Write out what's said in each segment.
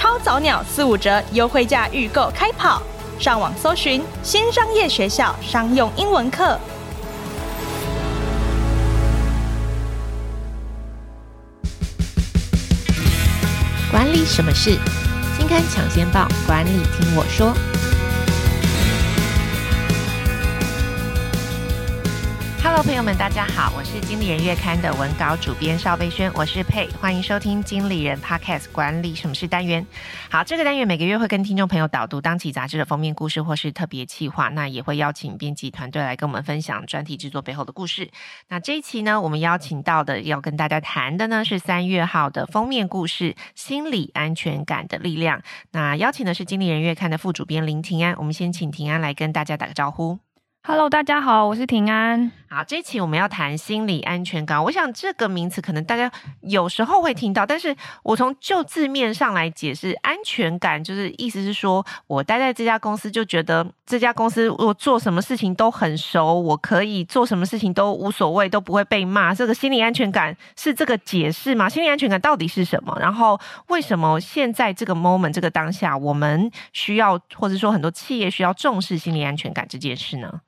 超早鸟四五折优惠价预购开跑，上网搜寻新商业学校商用英文课。管理什么事？金刊抢先报，管理听我说。Hello，朋友们，大家好，我是经理人月刊的文稿主编邵贝萱，我是佩，欢迎收听经理人 Podcast 管理什么事单元。好，这个单元每个月会跟听众朋友导读当期杂志的封面故事或是特别企划，那也会邀请编辑团队来跟我们分享专题制作背后的故事。那这一期呢，我们邀请到的要跟大家谈的呢是三月号的封面故事——心理安全感的力量。那邀请的是经理人月刊的副主编林庭安，我们先请庭安来跟大家打个招呼。Hello，大家好，我是平安。好，这一期我们要谈心理安全感。我想这个名词可能大家有时候会听到，但是我从就字面上来解释，安全感就是意思是说我待在这家公司就觉得这家公司我做什么事情都很熟，我可以做什么事情都无所谓，都不会被骂。这个心理安全感是这个解释吗？心理安全感到底是什么？然后为什么现在这个 moment 这个当下，我们需要或者说很多企业需要重视心理安全感这件事呢？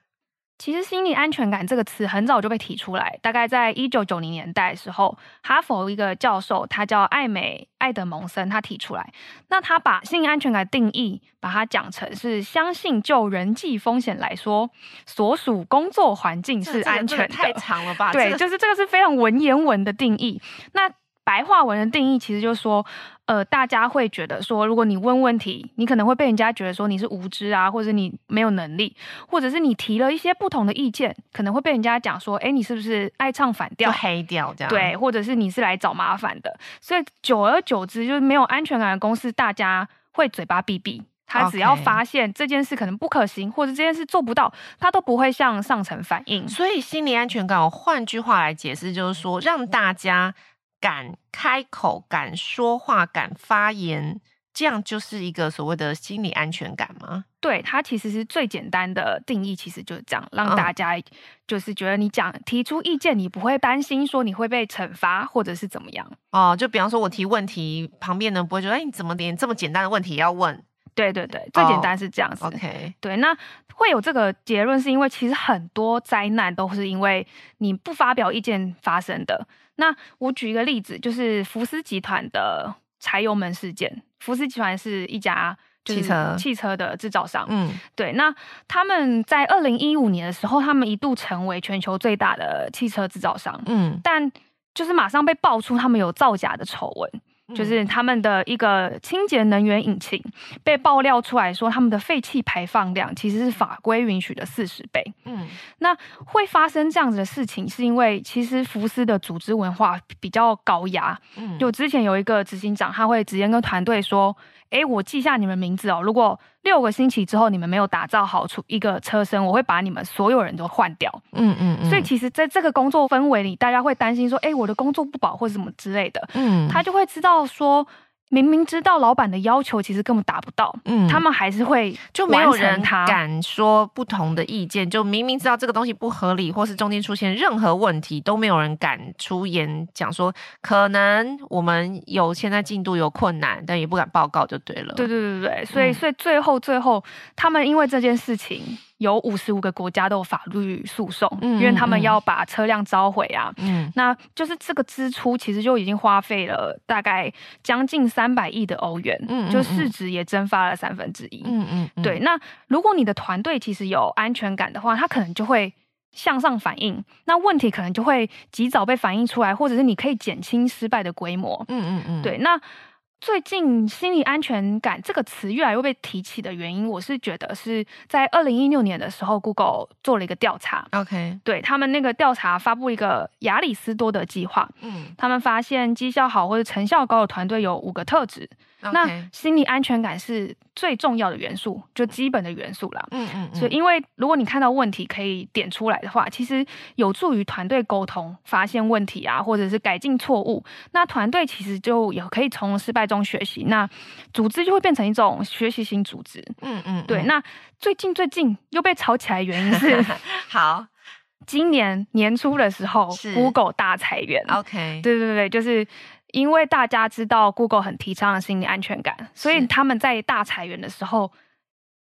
其实“心理安全感”这个词很早就被提出来，大概在一九九零年代的时候，哈佛一个教授，他叫艾美·艾德蒙森，他提出来。那他把心理安全感定义，把它讲成是相信就人际风险来说，所属工作环境是安全的。这个、太长了吧？对，就是这个是非常文言文的定义。那白话文的定义其实就是说，呃，大家会觉得说，如果你问问题，你可能会被人家觉得说你是无知啊，或者你没有能力，或者是你提了一些不同的意见，可能会被人家讲说，哎，你是不是爱唱反调、黑调这样？对，或者是你是来找麻烦的。所以久而久之，就是没有安全感的公司，大家会嘴巴闭闭。他只要发现这件事可能不可行，或者这件事做不到，他都不会向上层反映。所以心理安全感，我换句话来解释，就是说让大家。敢开口、敢说话、敢发言，这样就是一个所谓的心理安全感吗？对，它其实是最简单的定义，其实就是这样，让大家就是觉得你讲提出意见，你不会担心说你会被惩罚或者是怎么样哦。就比方说我提问题，旁边人不会觉得哎，你怎么连这么简单的问题要问？对对对，最简单是这样子。Oh, OK，对，那会有这个结论，是因为其实很多灾难都是因为你不发表意见发生的。那我举一个例子，就是福斯集团的柴油门事件。福斯集团是一家汽车汽车的制造商，嗯，对。那他们在二零一五年的时候，他们一度成为全球最大的汽车制造商，嗯，但就是马上被爆出他们有造假的丑闻。就是他们的一个清洁能源引擎被爆料出来说，他们的废气排放量其实是法规允许的四十倍。嗯，那会发生这样子的事情，是因为其实福斯的组织文化比较高压。嗯，就之前有一个执行长，他会直接跟团队说。哎，我记下你们名字哦。如果六个星期之后你们没有打造好出一个车身，我会把你们所有人都换掉。嗯嗯嗯。所以其实在这个工作氛围里，大家会担心说，哎，我的工作不保或什么之类的。嗯。他就会知道说。明明知道老板的要求其实根本达不到，嗯，他们还是会就没有人敢说不同的意见，就明明知道这个东西不合理，或是中间出现任何问题，都没有人敢出言讲说，可能我们有现在进度有困难，但也不敢报告就对了。对对对对，所以、嗯、所以最后最后他们因为这件事情。有五十五个国家都有法律诉讼，嗯，因为他们要把车辆召回啊，嗯，那就是这个支出其实就已经花费了大概将近三百亿的欧元，嗯，就市值也蒸发了三分之一，嗯嗯，嗯，对。那如果你的团队其实有安全感的话，他可能就会向上反映，那问题可能就会及早被反映出来，或者是你可以减轻失败的规模，嗯嗯嗯，对。那最近“心理安全感”这个词越来越被提起的原因，我是觉得是在二零一六年的时候，Google 做了一个调查。OK，对他们那个调查发布一个亚里斯多德计划。嗯，他们发现绩效好或者成效高的团队有五个特质。那心理安全感是最重要的元素，就基本的元素啦。嗯嗯，嗯。所以，因为如果你看到问题可以点出来的话，其实有助于团队沟通、发现问题啊，或者是改进错误。那团队其实就也可以从失败中学习，那组织就会变成一种学习型组织。嗯，嗯嗯，对。那最近最近又被炒起来的原因是 好。今年年初的时候，Google 大裁员。OK，对对对，就是因为大家知道 Google 很提倡心理安全感，所以他们在大裁员的时候，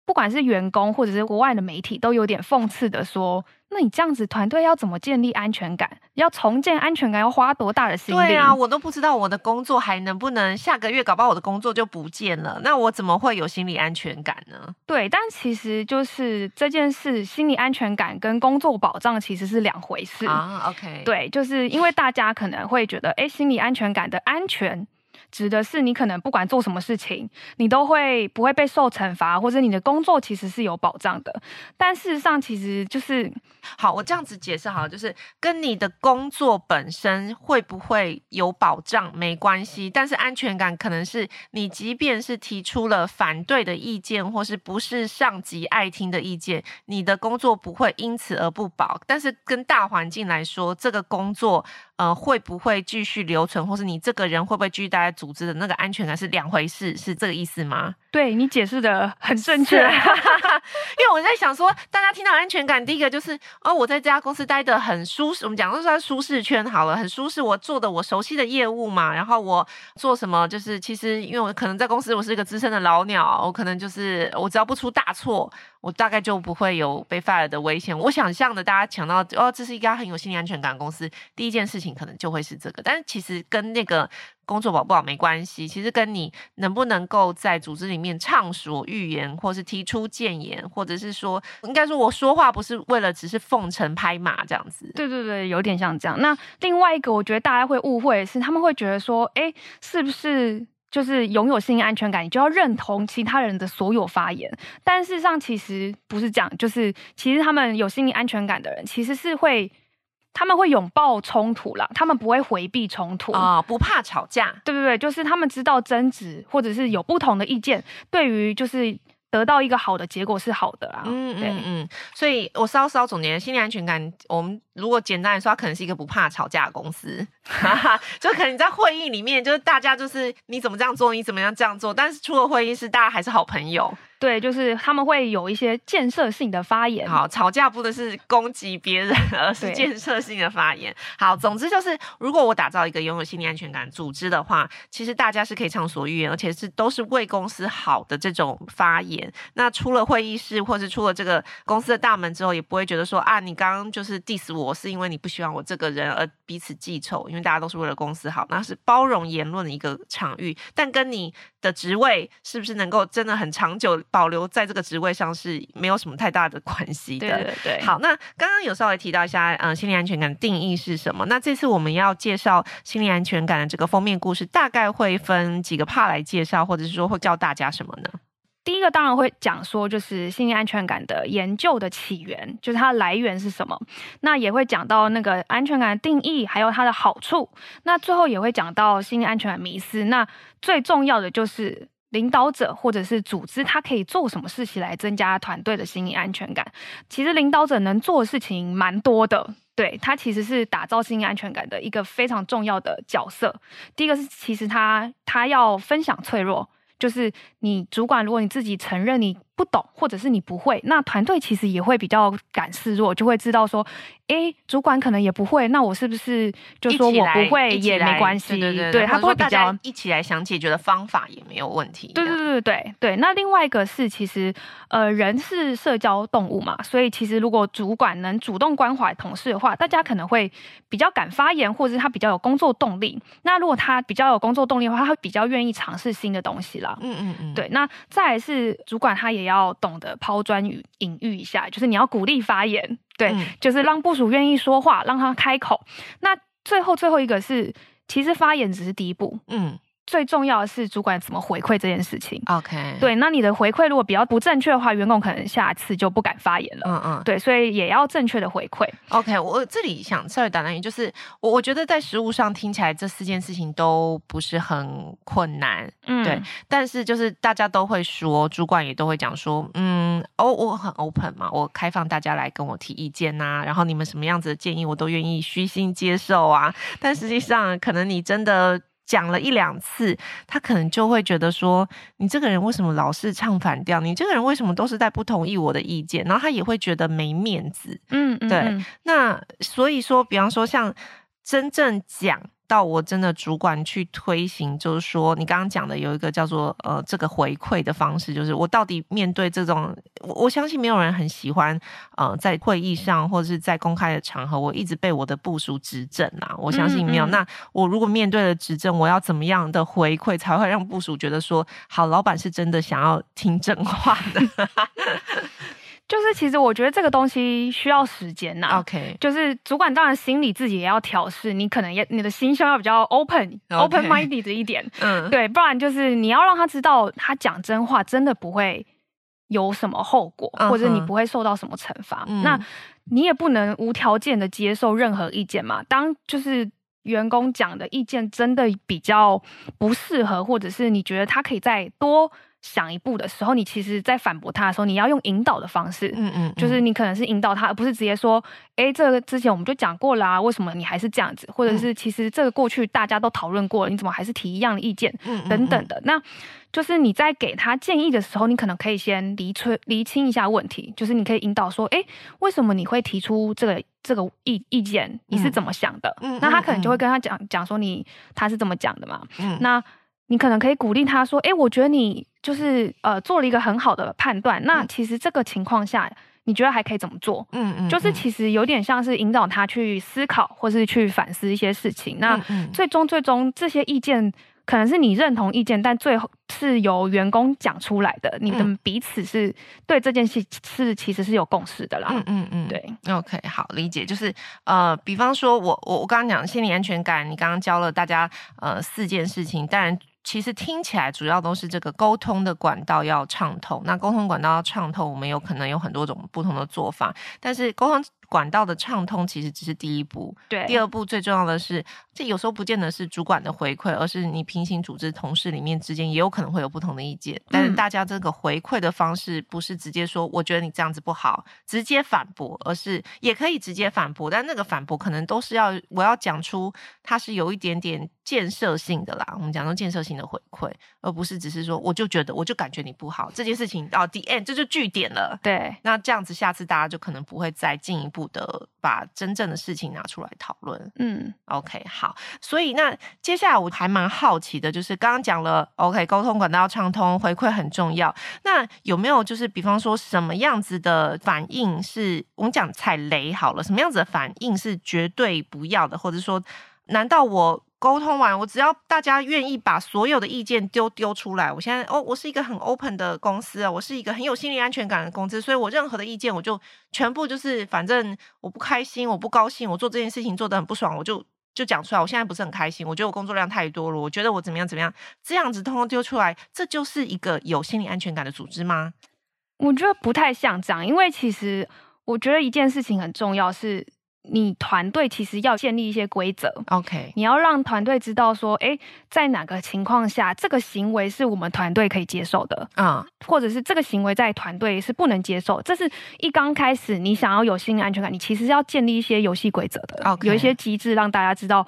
不管是员工或者是国外的媒体，都有点讽刺的说。那你这样子，团队要怎么建立安全感？要重建安全感，要花多大的心力？对啊，我都不知道我的工作还能不能下个月，搞不好我的工作就不见了。那我怎么会有心理安全感呢？对，但其实就是这件事，心理安全感跟工作保障其实是两回事啊。OK，对，就是因为大家可能会觉得，哎，心理安全感的安全。指的是你可能不管做什么事情，你都会不会被受惩罚，或者你的工作其实是有保障的。但事实上，其实就是好，我这样子解释好，就是跟你的工作本身会不会有保障没关系，但是安全感可能是你即便是提出了反对的意见，或是不是上级爱听的意见，你的工作不会因此而不保。但是跟大环境来说，这个工作。呃，会不会继续留存，或是你这个人会不会继续待在组织的那个安全感是两回事，是这个意思吗？对，你解释的很正确，因为我在想说，大家听到安全感，第一个就是哦，我在这家公司待的很舒适，我们讲的是舒适圈好了，很舒适，我做的我熟悉的业务嘛，然后我做什么，就是其实因为我可能在公司我是一个资深的老鸟，我可能就是我只要不出大错，我大概就不会有被 fire 的危险。我想象的大家想到哦，这是一家很有心理安全感的公司，第一件事情。可能就会是这个，但是其实跟那个工作保不好没关系，其实跟你能不能够在组织里面畅所欲言，或是提出建言，或者是说，应该说我说话不是为了只是奉承拍马这样子。对对对，有点像这样。那另外一个，我觉得大家会误会是，他们会觉得说，哎，是不是就是拥有心理安全感，你就要认同其他人的所有发言？但事实上，其实不是这样，就是其实他们有心理安全感的人，其实是会。他们会拥抱冲突啦，他们不会回避冲突啊、哦，不怕吵架。对不对，就是他们知道争执或者是有不同的意见，对于就是得到一个好的结果是好的啊。嗯嗯嗯，所以我稍稍总结，心理安全感，我们如果简单来说，它可能是一个不怕吵架的公司，就可能你在会议里面，就是大家就是你怎么这样做，你怎么样这样做，但是出了会议室，大家还是好朋友。对，就是他们会有一些建设性的发言。好，吵架不能是攻击别人，而是建设性的发言。好，总之就是，如果我打造一个拥有心理安全感组织的话，其实大家是可以畅所欲言，而且是都是为公司好的这种发言。那出了会议室，或是出了这个公司的大门之后，也不会觉得说啊，你刚刚就是 diss 我，是因为你不喜欢我这个人而彼此记仇，因为大家都是为了公司好，那是包容言论的一个场域。但跟你的职位是不是能够真的很长久？保留在这个职位上是没有什么太大的关系的。对对对。好，那刚刚有稍微提到一下，嗯，心理安全感的定义是什么？那这次我们要介绍心理安全感的这个封面故事，大概会分几个 part 来介绍，或者是说会教大家什么呢？第一个当然会讲说，就是心理安全感的研究的起源，就是它的来源是什么。那也会讲到那个安全感的定义，还有它的好处。那最后也会讲到心理安全感迷思。那最重要的就是。领导者或者是组织，他可以做什么事情来增加团队的心理安全感？其实领导者能做的事情蛮多的，对，他其实是打造心理安全感的一个非常重要的角色。第一个是，其实他他要分享脆弱，就是你主管，如果你自己承认你不懂，或者是你不会，那团队其实也会比较敢示弱，就会知道说。哎，主管可能也不会，那我是不是就说我不会也没关系？对对对，对他不会比较一起来想解决的方法也没有问题。对对对对对。那另外一个是，其实呃，人是社交动物嘛，所以其实如果主管能主动关怀同事的话，大家可能会比较敢发言，或者是他比较有工作动力。那如果他比较有工作动力的话，他会比较愿意尝试新的东西啦。嗯嗯嗯。对，那再来是主管，他也要懂得抛砖引引玉一下，就是你要鼓励发言。对，就是让部署愿意说话，让他开口。那最后最后一个是，其实发言只是第一步。嗯，最重要的是主管怎么回馈这件事情。OK，对，那你的回馈如果比较不正确的话，员工可能下次就不敢发言了。嗯嗯，对，所以也要正确的回馈。OK，我这里想稍微打断一下，就是我我觉得在实务上听起来这四件事情都不是很困难，嗯，对，但是就是大家都会说，主管也都会讲说，嗯，哦，我很 open 嘛，我开放大家来跟我提意见呐、啊，然后你们什么样子的建议我都愿意虚心接受啊，但实际上可能你真的。讲了一两次，他可能就会觉得说，你这个人为什么老是唱反调？你这个人为什么都是在不同意我的意见？然后他也会觉得没面子。嗯，嗯，对。那所以说，比方说像真正讲。到我真的主管去推行，就是说你刚刚讲的有一个叫做呃这个回馈的方式，就是我到底面对这种，我我相信没有人很喜欢呃在会议上或者是在公开的场合，我一直被我的部署指正啊，我相信没有。嗯嗯，那我如果面对了指正，我要怎么样的回馈才会让部署觉得说，好，老板是真的想要听真话的？就是其实我觉得这个东西需要时间呐。OK，就是主管当然心里自己也要调试，你可能也你的心胸要比较 open、open minded 的一点。嗯，对，不然就是你要让他知道他讲真话真的不会有什么后果，uh. 或者你不会受到什么惩罚。嗯。那你也不能无条件的接受任何意见嘛。当就是员工讲的意见真的比较不适合，或者是你觉得他可以再多。想一步的时候，你其实，在反驳他的时候，你要用引导的方式，嗯嗯，就是你可能是引导他，而不是直接说，哎，这个之前我们就讲过啦、啊，为什么你还是这样子？或者是其实这个过去大家都讨论过了，你怎么还是提一样的意见？嗯，等等的。那就是你在给他建议的时候，你可能可以先厘清厘清一下问题，就是你可以引导说，哎，为什么你会提出这个这个意意见？你是怎么想的？嗯，那他可能就会跟他讲讲说你他是怎么讲的嘛。嗯，那。你可能可以鼓励他说：“哎，我觉得你就是呃做了一个很好的判断。那其实这个情况下，你觉得还可以怎么做？嗯嗯，就是其实有点像是引导他去思考，或是去反思一些事情。那最终最终这些意见可能是你认同意见，但最后是由员工讲出来的。你们彼此是对这件事是其实是有共识的啦。嗯嗯嗯，对。OK，好，理解。就是呃，比方说我我我刚刚讲心理安全感，你刚刚教了大家呃四件事情，当然。其实听起来主要都是这个沟通的管道要畅通。那沟通管道要畅通，我们有可能有很多种不同的做法。但是沟通管道的畅通其实只是第一步。对，第二步最重要的是，这有时候不见得是主管的回馈，而是你平行组织同事里面之间也有可能会有不同的意见。但是大家这个回馈的方式不是直接说我觉得你这样子不好，直接反驳，而是也可以直接反驳，但那个反驳可能都是要我要讲出它是有一点点。建设性的啦，我们讲说建设性的回馈，而不是只是说我就觉得我就感觉你不好这件事情到 the end 这就据点了。对，那这样子下次大家就可能不会再进一步的把真正的事情拿出来讨论。嗯，OK，好，所以那接下来我还蛮好奇的，就是刚刚讲了 OK 沟通管道畅通，回馈很重要。那有没有就是比方说什么样子的反应是我们讲踩雷好了，什么样子的反应是绝对不要的，或者说难道我？沟通完，我只要大家愿意把所有的意见丢丢出来，我现在哦，我是一个很 open 的公司啊，我是一个很有心理安全感的公司，所以我任何的意见我就全部就是，反正我不开心，我不高兴，我做这件事情做得很不爽，我就就讲出来。我现在不是很开心，我觉得我工作量太多了，我觉得我怎么样怎么样，这样子通通丢出来，这就是一个有心理安全感的组织吗？我觉得不太像这样，因为其实我觉得一件事情很重要是。你团队其实要建立一些规则，OK？你要让团队知道说，哎，在哪个情况下，这个行为是我们团队可以接受的啊，uh. 或者是这个行为在团队是不能接受。这是一刚开始，你想要有心理安全感，你其实是要建立一些游戏规则的.有一些机制让大家知道。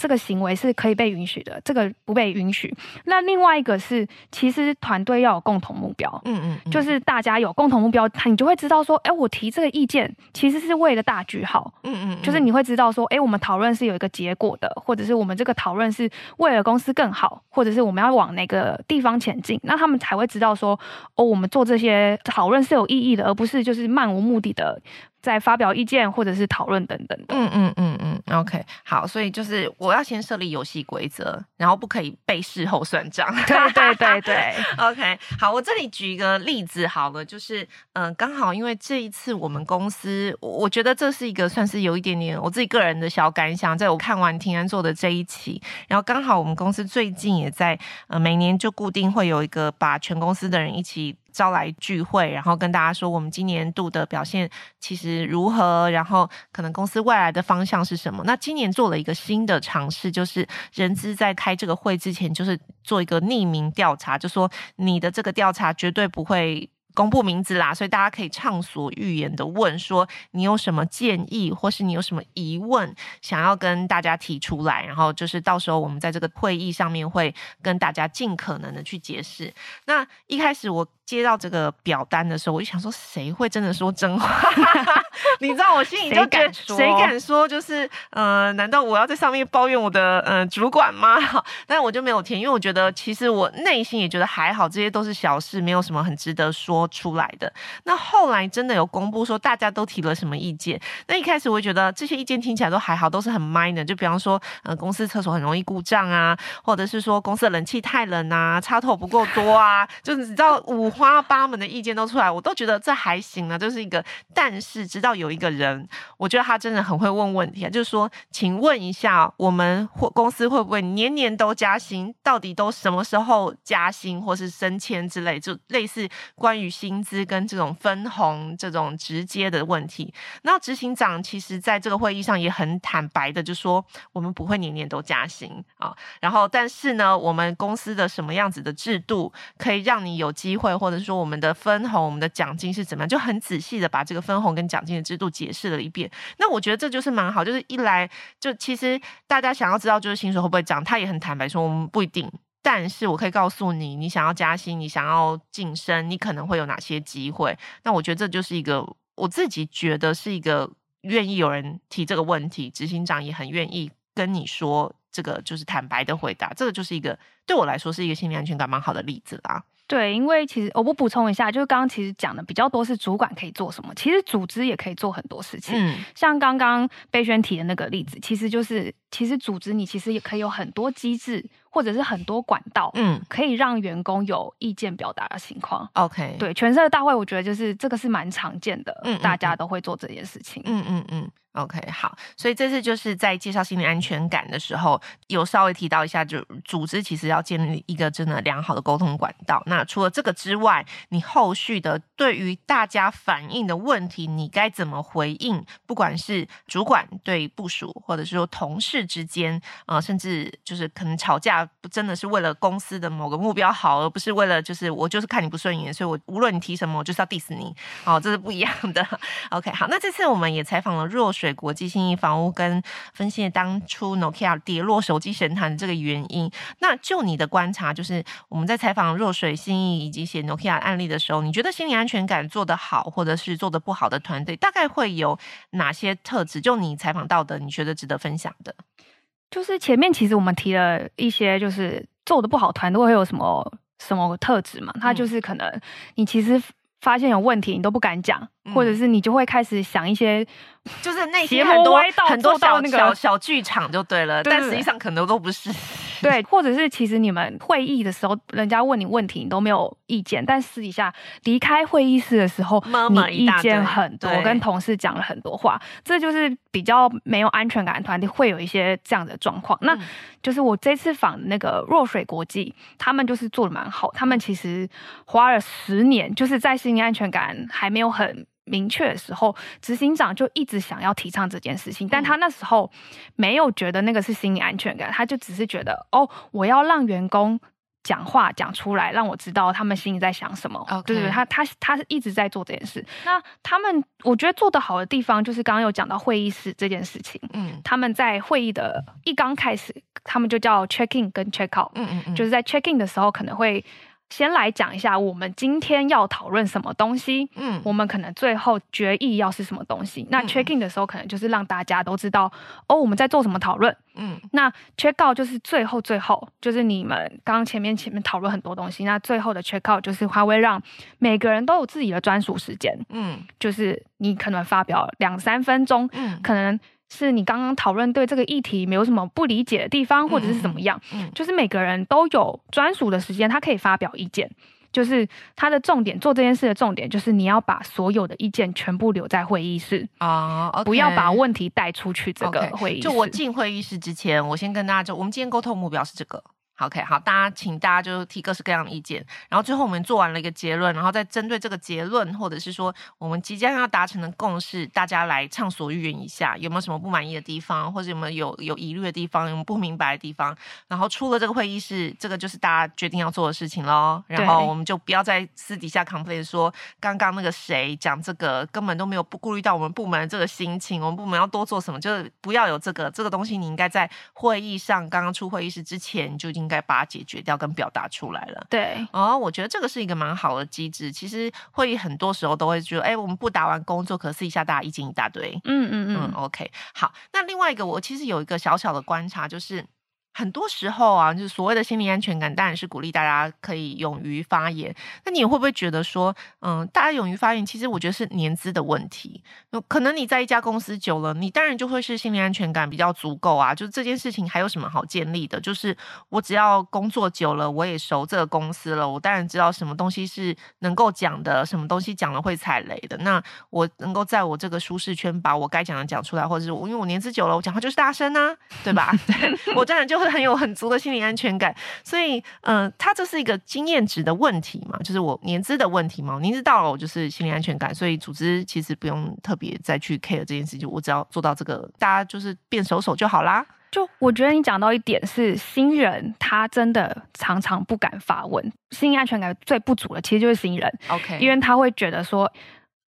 这个行为是可以被允许的，这个不被允许。那另外一个是，其实团队要有共同目标，嗯嗯，嗯，就是大家有共同目标，你就会知道说，哎，我提这个意见其实是为了大局好，嗯嗯，嗯，就是你会知道说，哎，我们讨论是有一个结果的，或者是我们这个讨论是为了公司更好，或者是我们要往哪个地方前进，那他们才会知道说，哦，我们做这些讨论是有意义的，而不是就是漫无目的的。再发表意见或者是讨论等等的。嗯嗯嗯嗯，OK，好，所以就是我要先设立游戏规则，然后不可以被事后算账。对对对对，OK，好，我这里举一个例子好了，就是嗯、呃，刚好因为这一次我们公司，我觉得这是一个算是有一点点我自己个人的小感想，在我看完庭安做的这一期，然后刚好我们公司最近也在呃每年就固定会有一个把全公司的人一起。招来聚会，然后跟大家说我们今年度的表现其实如何，然后可能公司未来的方向是什么。那今年做了一个新的尝试，就是人资在开这个会之前，就是做一个匿名调查，就说你的这个调查绝对不会。公布名字啦，所以大家可以畅所欲言的问说，你有什么建议，或是你有什么疑问想要跟大家提出来，然后就是到时候我们在这个会议上面会跟大家尽可能的去解释。那一开始我接到这个表单的时候，我就想说，谁会真的说真话？你知道我心里就觉得，谁敢说？就是呃，难道我要在上面抱怨我的呃主管吗？但我就没有填，因为我觉得其实我内心也觉得还好，这些都是小事，没有什么很值得说出来的。那后来真的有公布说大家都提了什么意见，那一开始我觉得这些意见听起来都还好，都是很 minor，就比方说呃公司厕所很容易故障啊，或者是说公司的冷气太冷啊，插头不够多啊，就是你知道五花八门的意见都出来，我都觉得这还行呢，就是一个。但是直到有一个人，我觉得他真的很会问问题啊，就是说，请问一下，我们或公司会不会年年都加薪？到底都什么时候加薪或是升迁之类，就类似关于薪资跟这种分红这种直接的问题。那执行长其实在这个会议上也很坦白的就说，我们不会年年都加薪啊。然后，但是呢，我们公司的什么样子的制度可以让你有机会，或或者说我们的分红、我们的奖金是怎么样，就很仔细的把这个分红跟奖金的制度解释了一遍。那我觉得这就是蛮好，就是一来就其实大家想要知道就是薪水会不会涨，他也很坦白说我们不一定。但是我可以告诉你，你想要加薪，你想要晋升，你可能会有哪些机会。那我觉得这就是一个我自己觉得是一个愿意有人提这个问题，执行长也很愿意跟你说这个就是坦白的回答，这个就是一个对我来说是一个心理安全感蛮好的例子啦。对，因为其实我不补充一下，就是刚刚其实讲的比较多是主管可以做什么，其实组织也可以做很多事情。嗯，像刚刚贝轩提的那个例子，其实就是其实组织你其实也可以有很多机制。或者是很多管道，嗯，可以让员工有意见表达的情况。OK，对，全社大会，我觉得就是这个是蛮常见的，嗯，大家都会做这件事情。嗯嗯嗯。OK，好，所以这次就是在介绍心理安全感的时候，有稍微提到一下，就组织其实要建立一个真的良好的沟通管道。那除了这个之外，你后续的对于大家反映的问题，你该怎么回应？不管是主管对部署，或者是说同事之间，啊、呃，甚至就是可能吵架。不真的是为了公司的某个目标好，而不是为了就是我就是看你不顺眼，所以我无论你提什么，我就是要 diss 你。好，这是不一样的。OK，好，那这次我们也采访了若水国际新意房屋，跟分析当初 Nokia 跌落手机神坛的这个原因。那就你的观察，就是我们在采访若水新意以及写 Nokia 案例的时候，你觉得心理安全感做得好，或者是做得不好的团队，大概会有哪些特质？就你采访到的，你觉得值得分享的？就是前面其实我们提了一些，就是做的不好团队会有什么什么特质嘛？他就是可能你其实发现有问题，你都不敢讲。或者是你就会开始想一些，就是那些很多很多小小小剧场就对了，但实际上可能都不是。对，或者是其实你们会议的时候，人家问你问题，你都没有意见，但私底下离开会议室的时候，你意见很多，跟同事讲了很多话，这就是比较没有安全感的团体会有一些这样的状况。那就是我这次访那个若水国际，他们就是做的蛮好，他们其实花了十年，就是在心理安全感还没有很。明确的时候，执行长就一直想要提倡这件事情，但他那时候没有觉得那个是心理安全感，他就只是觉得哦，我要让员工讲话讲出来，让我知道他们心里在想什么。对对对，他他他是一直在做这件事。那他们我觉得做得好的地方，就是刚刚有讲到会议室这件事情。嗯，他们在会议的一刚开始，他们就叫 check in 跟 check out。嗯嗯嗯，就是在 check in 的时候可能会。先来讲一下我们今天要讨论什么东西。嗯，我们可能最后决议要是什么东西。那 check in 的时候，可能就是让大家都知道哦，我们在做什么讨论。嗯，那 check out 就是最后最后，就是你们刚刚前面前面讨论很多东西，那最后的 check out 就是它会让每个人都有自己的专属时间。嗯，就是你可能发表两三分钟，嗯，可能。是你刚刚讨论对这个议题没有什么不理解的地方，或者是怎么样？嗯，嗯，就是每个人都有专属的时间，他可以发表意见。就是他的重点，做这件事的重点，就是你要把所有的意见全部留在会议室啊，oh. 不要把问题带出去。这个会议室，就我进会议室之前，我先跟大家就，我们今天沟通目标是这个。OK，好，大家请大家就提各式各样的意见，然后最后我们做完了一个结论，然后再针对这个结论，或者是说我们即将要达成的共识，大家来畅所欲言一下，有没有什么不满意的地方，或者有没有有有疑虑的地方，有没有不明白的地方，然后出了这个会议室，这个就是大家决定要做的事情喽。然后我们就不要再私底下 complain 说刚刚那个谁讲这个根本都没有不顾虑到我们部门的这个心情，我们部门要多做什么，就是不要有这个这个东西，你应该在会议上刚刚出会议室之前就已经。应该把它解决掉跟表达出来了。对，哦，我觉得这个是一个蛮好的机制。其实会议很多时候都会觉得，哎，我们不打完工作，可是一下大家意见一大堆。嗯嗯嗯，嗯，OK，好。那另外一个，我其实有一个小小的观察，就是。很多时候啊，就是所谓的心理安全感，当然是鼓励大家可以勇于发言。那你会不会觉得说，嗯，大家勇于发言，其实我觉得是年资的问题。可能你在一家公司久了，你当然就会是心理安全感比较足够啊。就是这件事情还有什么好建立的？就是我只要工作久了，我也熟这个公司了，我当然知道什么东西是能够讲的，什么东西讲了会踩雷的。那我能够在我这个舒适圈把我该讲的讲出来，或者是我因为我年资久了，我讲话就是大声啊，对吧？对，我当然就会。会很有很足的心理安全感，所以，嗯、呃，它这是一个经验值的问题嘛，就是我年资的问题嘛，年资到了，我就是心理安全感，所以组织其实不用特别再去 care 这件事情，我只要做到这个，大家就是变熟手就好啦。就我觉得你讲到一点是新人，他真的常常不敢发问，心理安全感最不足的其实就是新人，OK，因为他会觉得说，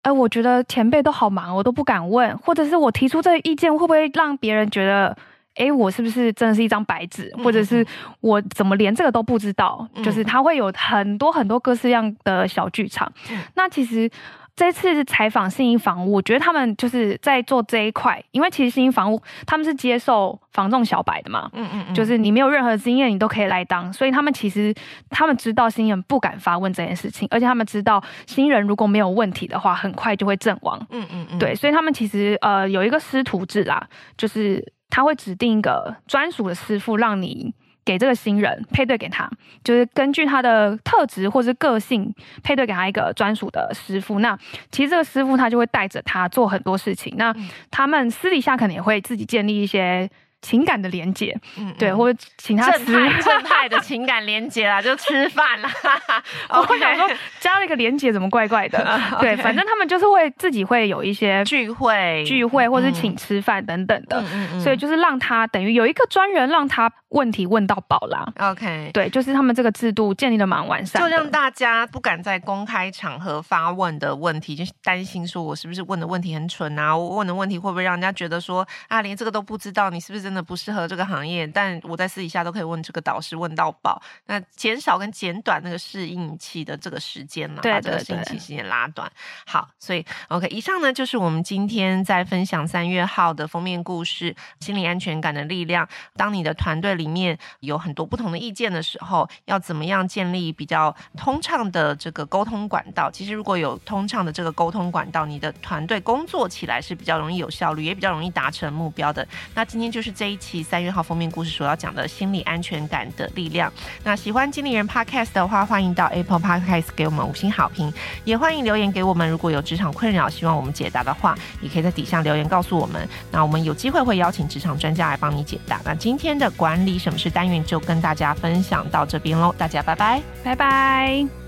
哎、呃，我觉得前辈都好忙，我都不敢问，或者是我提出这个意见会不会让别人觉得。哎，我是不是真的是一张白纸，或者是我怎么连这个都不知道？嗯、就是他会有很多很多各式样的小剧场。嗯、那其实这次采访信义房屋，我觉得他们就是在做这一块，因为其实信义房屋他们是接受房仲小白的嘛，嗯嗯，嗯就是你没有任何经验，你都可以来当，所以他们其实他们知道新人不敢发问这件事情，而且他们知道新人如果没有问题的话，很快就会阵亡。嗯嗯嗯，对，所以他们其实呃有一个师徒制啦，就是。他会指定一个专属的师傅，让你给这个新人配对给他，就是根据他的特质或是个性配对给他一个专属的师傅。那其实这个师傅他就会带着他做很多事情。那他们私底下可能也会自己建立一些。情感的连接，嗯，对，或者请他吃正派正派的情感连接啦，就吃饭啦。我会想说加了一个连接怎么怪怪的？对，反正他们就是会自己会有一些聚会、聚会，或是请吃饭等等的。所以就是让他等于有一个专人让他问题问到饱啦。OK，对，就是他们这个制度建立的蛮完善，就让大家不敢在公开场合发问的问题，就担心说我是不是问的问题很蠢啊？我问的问题会不会让人家觉得说啊，连这个都不知道，你是不是？真的不适合这个行业，但我在私底下都可以问这个导师问到饱，那减少跟减短那个适应期的这个时间了，把这个适应期时间拉短。好，所以 OK，以上呢就是我们今天在分享三月号的封面故事——心理安全感的力量。当你的团队里面有很多不同的意见的时候，要怎么样建立比较通畅的这个沟通管道？其实如果有通畅的这个沟通管道，你的团队工作起来是比较容易有效率，也比较容易达成目标的。那今天就是。这一期三月号封面故事所要讲的心理安全感的力量。那喜欢经理人 Podcast 的话，欢迎到 Apple Podcast 给我们五星好评，也欢迎留言给我们。如果有职场困扰，希望我们解答的话，也可以在底下留言告诉我们。那我们有机会会邀请职场专家来帮你解答。那今天的管理什么是单元就跟大家分享到这边喽，大家拜拜，拜拜。